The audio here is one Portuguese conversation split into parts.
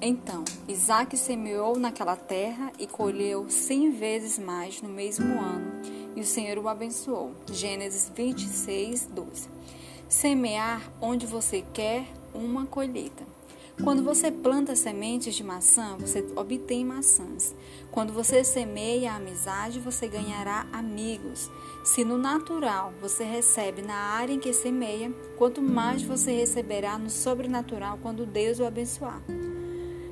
Então, Isaac semeou naquela terra e colheu cem vezes mais no mesmo ano, e o Senhor o abençoou. Gênesis 26, 12. Semear onde você quer uma colheita. Quando você planta sementes de maçã, você obtém maçãs. Quando você semeia a amizade, você ganhará amigos. Se no natural você recebe na área em que semeia, quanto mais você receberá no sobrenatural quando Deus o abençoar.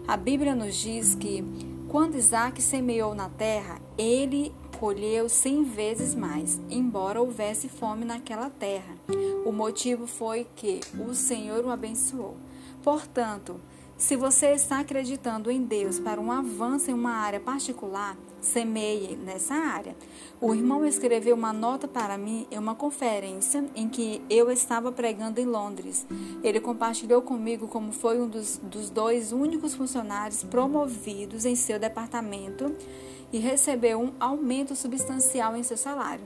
A Bíblia nos diz que quando Isaac semeou na terra, ele colheu cem vezes mais, embora houvesse fome naquela terra. O motivo foi que o Senhor o abençoou. Portanto, se você está acreditando em Deus para um avanço em uma área particular, semeie nessa área. O irmão escreveu uma nota para mim em uma conferência em que eu estava pregando em Londres. Ele compartilhou comigo como foi um dos, dos dois únicos funcionários promovidos em seu departamento e recebeu um aumento substancial em seu salário.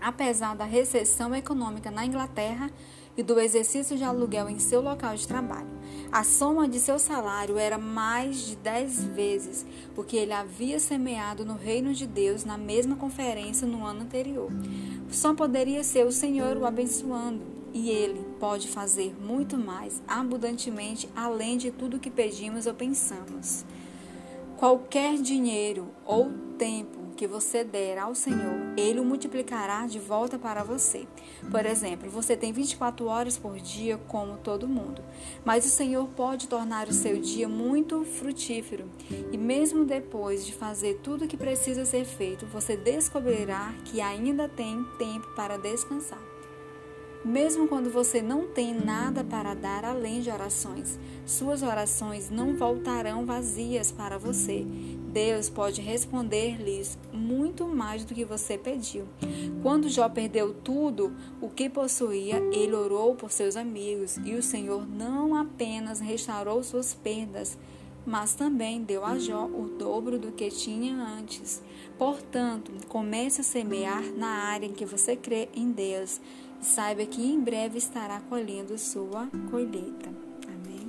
Apesar da recessão econômica na Inglaterra, e do exercício de aluguel em seu local de trabalho. A soma de seu salário era mais de dez vezes o que ele havia semeado no reino de Deus na mesma conferência no ano anterior. Só poderia ser o Senhor o abençoando, e ele pode fazer muito mais abundantemente além de tudo que pedimos ou pensamos. Qualquer dinheiro ou tempo que você der ao Senhor, Ele o multiplicará de volta para você. Por exemplo, você tem 24 horas por dia, como todo mundo, mas o Senhor pode tornar o seu dia muito frutífero. E mesmo depois de fazer tudo o que precisa ser feito, você descobrirá que ainda tem tempo para descansar. Mesmo quando você não tem nada para dar além de orações, suas orações não voltarão vazias para você. Deus pode responder-lhes muito mais do que você pediu. Quando Jó perdeu tudo o que possuía, ele orou por seus amigos e o Senhor não apenas restaurou suas perdas, mas também deu a Jó o dobro do que tinha antes. Portanto, comece a semear na área em que você crê em Deus e saiba que em breve estará colhendo sua colheita. Amém.